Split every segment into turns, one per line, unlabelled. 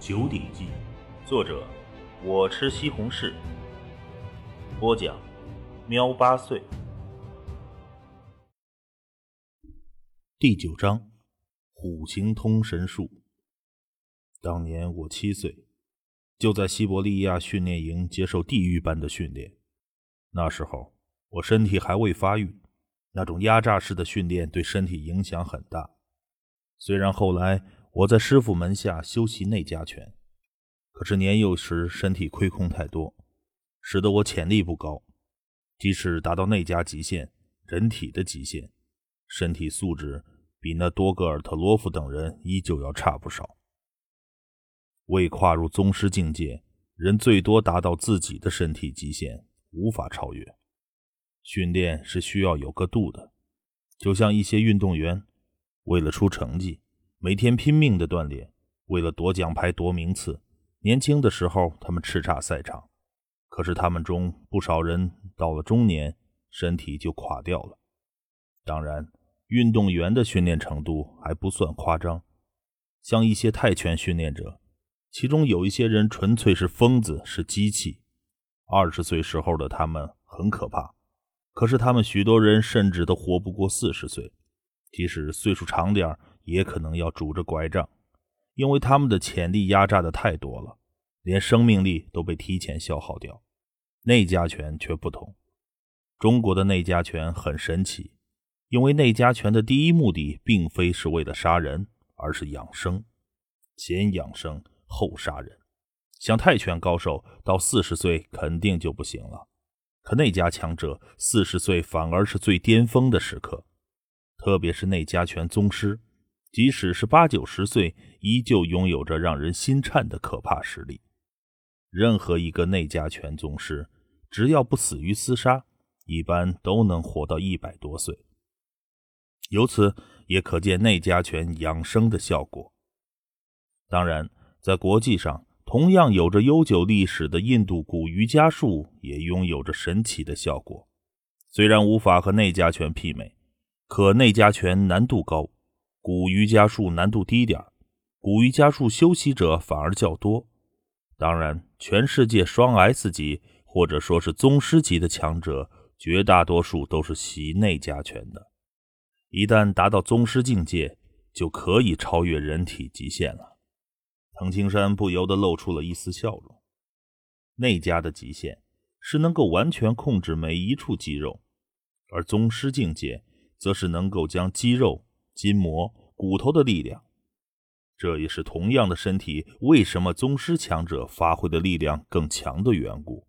九鼎记》，作者我吃西红柿，播讲喵八岁。第九章：虎形通神术。当年我七岁，就在西伯利亚训练营接受地狱般的训练。那时候我身体还未发育，那种压榨式的训练对身体影响很大。虽然后来我在师傅门下修习内家拳，可是年幼时身体亏空太多，使得我潜力不高。即使达到内家极限，人体的极限，身体素质比那多格尔特罗夫等人依旧要差不少。未跨入宗师境界，人最多达到自己的身体极限，无法超越。训练是需要有个度的，就像一些运动员。为了出成绩，每天拼命的锻炼；为了夺奖牌、夺名次，年轻的时候他们叱咤赛场。可是他们中不少人到了中年，身体就垮掉了。当然，运动员的训练程度还不算夸张，像一些泰拳训练者，其中有一些人纯粹是疯子，是机器。二十岁时候的他们很可怕，可是他们许多人甚至都活不过四十岁。即使岁数长点儿也可能要拄着拐杖，因为他们的潜力压榨的太多了，连生命力都被提前消耗掉。内家拳却不同，中国的内家拳很神奇，因为内家拳的第一目的并非是为了杀人，而是养生，先养生后杀人。像泰拳高手到四十岁肯定就不行了，可内家强者四十岁反而是最巅峰的时刻。特别是内家拳宗师，即使是八九十岁，依旧拥有着让人心颤的可怕实力。任何一个内家拳宗师，只要不死于厮杀，一般都能活到一百多岁。由此也可见内家拳养生的效果。当然，在国际上，同样有着悠久历史的印度古瑜伽术也拥有着神奇的效果，虽然无法和内家拳媲美。可内家拳难度高，古瑜伽术难度低点古瑜伽术修习者反而较多。当然，全世界双 S 级或者说是宗师级的强者，绝大多数都是习内家拳的。一旦达到宗师境界，就可以超越人体极限了。藤青山不由得露出了一丝笑容。内家的极限是能够完全控制每一处肌肉，而宗师境界。则是能够将肌肉、筋膜、骨头的力量，这也是同样的身体为什么宗师强者发挥的力量更强的缘故。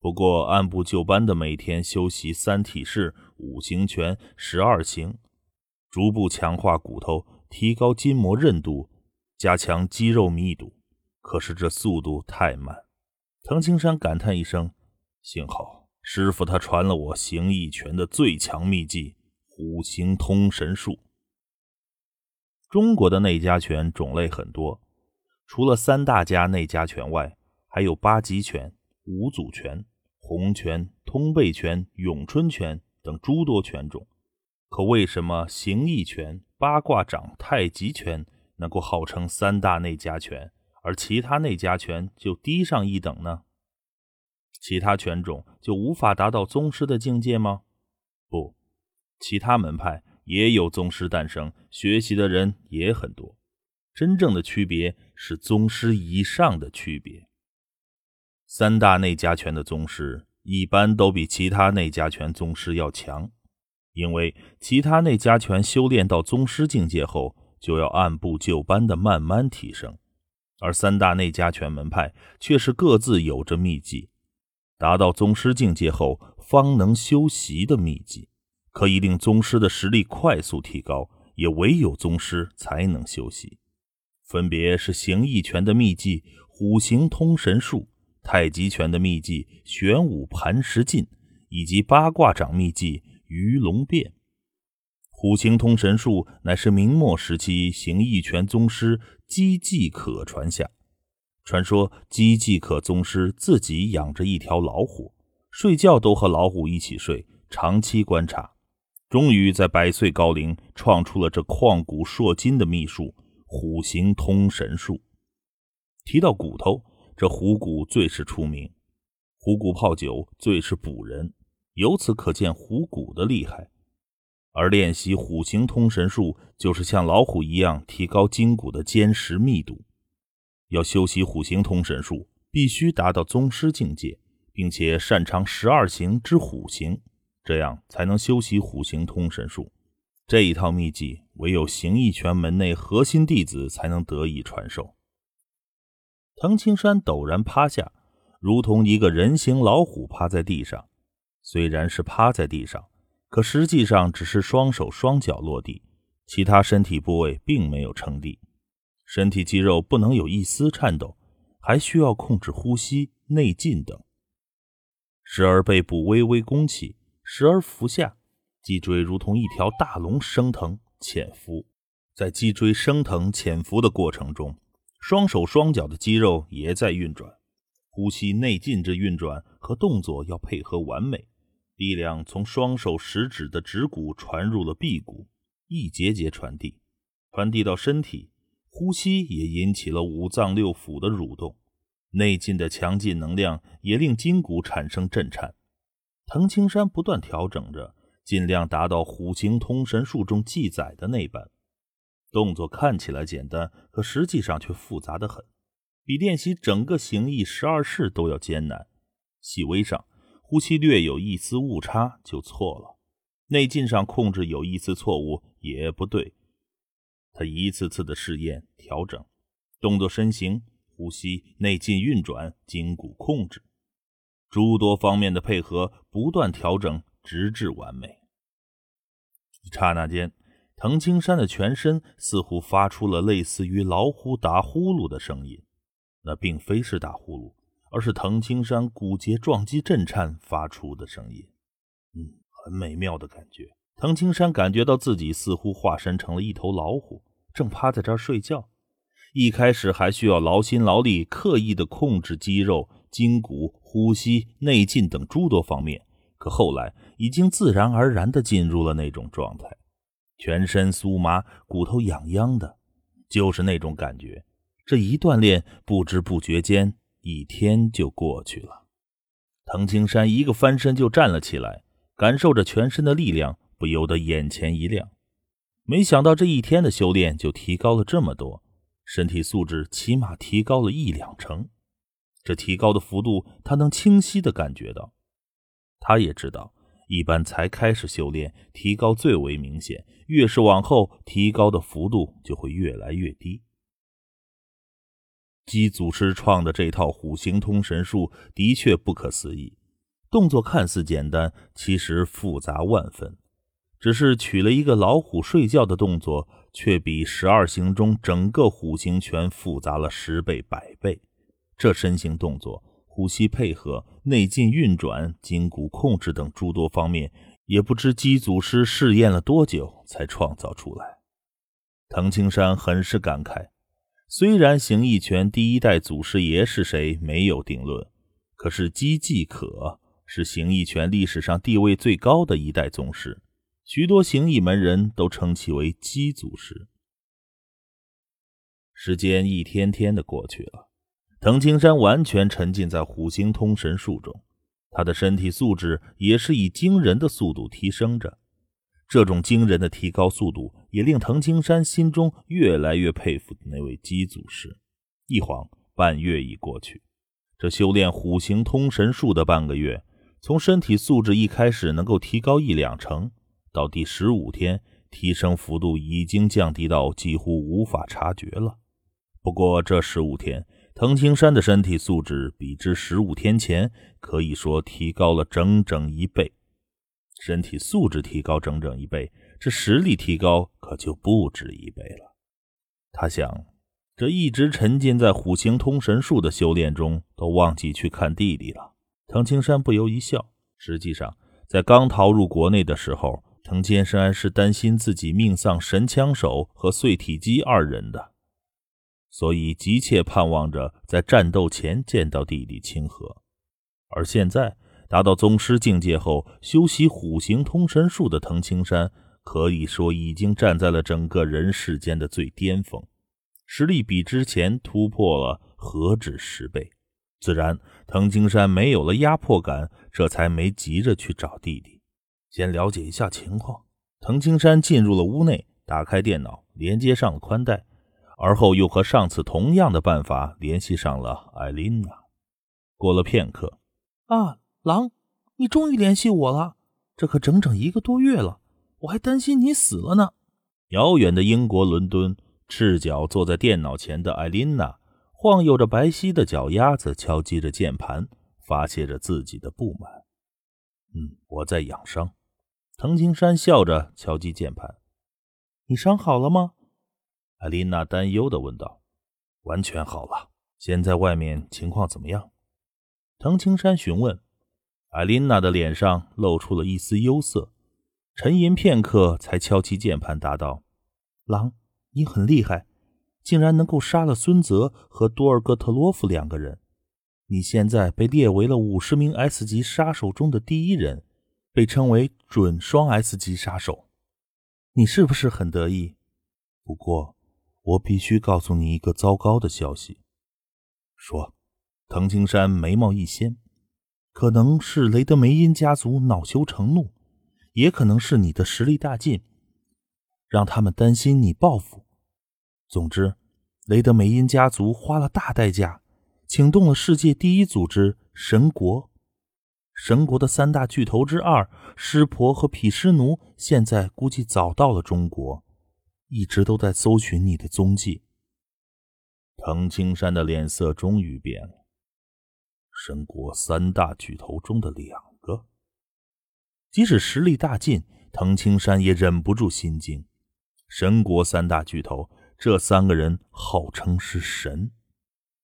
不过，按部就班的每天修习三体式、五行拳、十二行，逐步强化骨头，提高筋膜韧度，加强肌肉密度。可是这速度太慢。藤青山感叹一声：“幸好师傅他传了我形意拳的最强秘技。”五行通神术。中国的内家拳种类很多，除了三大家内家拳外，还有八极拳、五祖拳、洪拳、通背拳、咏春拳等诸多拳种。可为什么形意拳、八卦掌、太极拳能够号称三大内家拳，而其他内家拳就低上一等呢？其他拳种就无法达到宗师的境界吗？不。其他门派也有宗师诞生，学习的人也很多。真正的区别是宗师以上的区别。三大内家拳的宗师一般都比其他内家拳宗师要强，因为其他内家拳修炼到宗师境界后，就要按部就班的慢慢提升，而三大内家拳门派却是各自有着秘籍，达到宗师境界后方能修习的秘籍。可以令宗师的实力快速提高，也唯有宗师才能修习。分别是形意拳的秘技虎形通神术，太极拳的秘技玄武盘石劲，以及八卦掌秘技鱼龙变。虎形通神术乃是明末时期形意拳宗师姬继可传下。传说姬继可宗师自己养着一条老虎，睡觉都和老虎一起睡，长期观察。终于在百岁高龄创出了这旷古烁今的秘术——虎形通神术。提到骨头，这虎骨最是出名。虎骨泡酒最是补人，由此可见虎骨的厉害。而练习虎形通神术，就是像老虎一样提高筋骨的坚实密度。要修习虎形通神术，必须达到宗师境界，并且擅长十二行之虎形，这样才能修习虎形通神术。这一套秘籍，唯有形意拳门内核心弟子才能得以传授。藤青山陡然趴下，如同一个人形老虎趴在地上，虽然是趴在地上。可实际上只是双手双脚落地，其他身体部位并没有撑地，身体肌肉不能有一丝颤抖，还需要控制呼吸、内劲等。时而背部微微弓起，时而伏下，脊椎如同一条大龙升腾潜伏。在脊椎升腾潜伏的过程中，双手双脚的肌肉也在运转，呼吸、内劲之运转和动作要配合完美。力量从双手食指的指骨传入了臂骨，一节节传递，传递到身体。呼吸也引起了五脏六腑的蠕动，内劲的强劲能量也令筋骨产生震颤。藤青山不断调整着，尽量达到虎形通神术中记载的那般。动作看起来简单，可实际上却复杂的很，比练习整个形意十二式都要艰难。细微上。呼吸略有一丝误差就错了，内劲上控制有一丝错误也不对。他一次次的试验调整，动作身形、呼吸、内劲运转、筋骨控制，诸多方面的配合不断调整，直至完美。刹那间，藤青山的全身似乎发出了类似于老虎打呼噜的声音，那并非是打呼噜。而是藤青山骨节撞击震颤发出的声音，嗯，很美妙的感觉。藤青山感觉到自己似乎化身成了一头老虎，正趴在这儿睡觉。一开始还需要劳心劳力，刻意的控制肌肉、筋骨、呼吸、内劲等诸多方面，可后来已经自然而然的进入了那种状态，全身酥麻，骨头痒痒的，就是那种感觉。这一锻炼，不知不觉间。一天就过去了，藤青山一个翻身就站了起来，感受着全身的力量，不由得眼前一亮。没想到这一天的修炼就提高了这么多，身体素质起码提高了一两成。这提高的幅度，他能清晰的感觉到。他也知道，一般才开始修炼，提高最为明显，越是往后，提高的幅度就会越来越低。姬祖师创的这套虎形通神术的确不可思议，动作看似简单，其实复杂万分。只是取了一个老虎睡觉的动作，却比十二行中整个虎形拳复杂了十倍百倍。这身形动作、呼吸配合、内劲运转、筋骨控制等诸多方面，也不知姬祖师试验了多久才创造出来。藤青山很是感慨。虽然形意拳第一代祖师爷是谁没有定论，可是姬继可是形意拳历史上地位最高的一代宗师，许多形意门人都称其为姬祖师。时间一天天的过去了，藤青山完全沉浸在虎形通神术中，他的身体素质也是以惊人的速度提升着。这种惊人的提高速度，也令藤青山心中越来越佩服那位姬祖师。一晃半月已过去，这修炼虎形通神术的半个月，从身体素质一开始能够提高一两成，到第十五天，提升幅度已经降低到几乎无法察觉了。不过这十五天，藤青山的身体素质比之十五天前可以说提高了整整一倍。身体素质提高整整一倍，这实力提高可就不止一倍了。他想，这一直沉浸在虎形通神术的修炼中，都忘记去看弟弟了。藤青山不由一笑。实际上，在刚逃入国内的时候，藤青山是担心自己命丧神枪手和碎体机二人的，所以急切盼望着在战斗前见到弟弟清河。而现在。达到宗师境界后，修习虎形通神术的藤青山，可以说已经站在了整个人世间的最巅峰。实力比之前突破了何止十倍。自然，藤青山没有了压迫感，这才没急着去找弟弟，先了解一下情况。藤青山进入了屋内，打开电脑，连接上了宽带，而后又和上次同样的办法联系上了艾琳娜。过了片刻，
啊，狼，你终于联系我了！这可整整一个多月了，我还担心你死了呢。
遥远的英国伦敦，赤脚坐在电脑前的艾琳娜。晃悠着白皙的脚丫子，敲击着键盘，发泄着自己的不满。嗯，我在养伤。藤青山笑着敲击键盘。
你伤好了吗？
艾琳娜担忧地问道。完全好了。现在外面情况怎么样？藤青山询问。艾琳娜的脸上露出了一丝忧色，沉吟片刻，才敲击键盘答道：“
狼，你很厉害。”竟然能够杀了孙泽和多尔戈特洛夫两个人，你现在被列为了五十名 S 级杀手中的第一人，被称为准双 S 级杀手。你是不是很得意？不过，我必须告诉你一个糟糕的消息。
说，藤青山眉毛一掀，
可能是雷德梅因家族恼羞成怒，也可能是你的实力大进，让他们担心你报复。总之，雷德梅因家族花了大代价，请动了世界第一组织神国。神国的三大巨头之二湿婆和毗湿奴，现在估计早到了中国，一直都在搜寻你的踪迹。
藤青山的脸色终于变了。神国三大巨头中的两个，即使实力大进，藤青山也忍不住心惊。神国三大巨头。这三个人号称是神，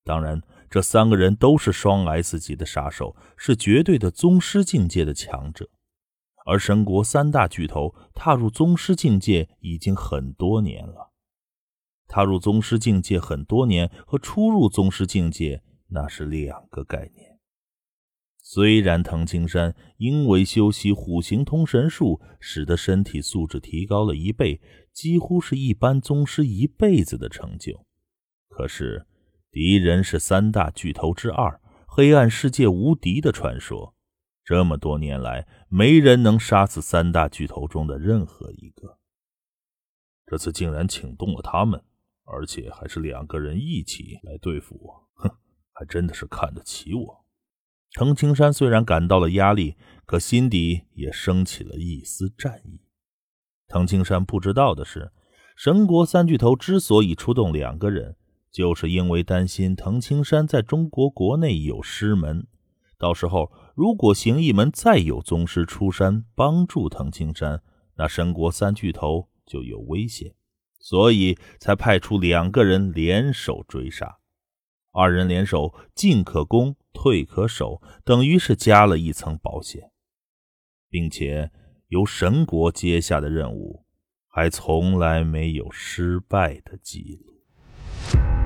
当然，这三个人都是双 S 级的杀手，是绝对的宗师境界的强者。而神国三大巨头踏入宗师境界已经很多年了，踏入宗师境界很多年和初入宗师境界那是两个概念。虽然藤青山因为修习虎形通神术，使得身体素质提高了一倍。几乎是一般宗师一辈子的成就，可是敌人是三大巨头之二，黑暗世界无敌的传说。这么多年来，没人能杀死三大巨头中的任何一个。这次竟然请动了他们，而且还是两个人一起来对付我，哼，还真的是看得起我。藤青山虽然感到了压力，可心底也升起了一丝战意。藤青山不知道的是，神国三巨头之所以出动两个人，就是因为担心藤青山在中国国内有师门，到时候如果形意门再有宗师出山帮助藤青山，那神国三巨头就有危险，所以才派出两个人联手追杀。二人联手，进可攻，退可守，等于是加了一层保险，并且。由神国接下的任务，还从来没有失败的记录。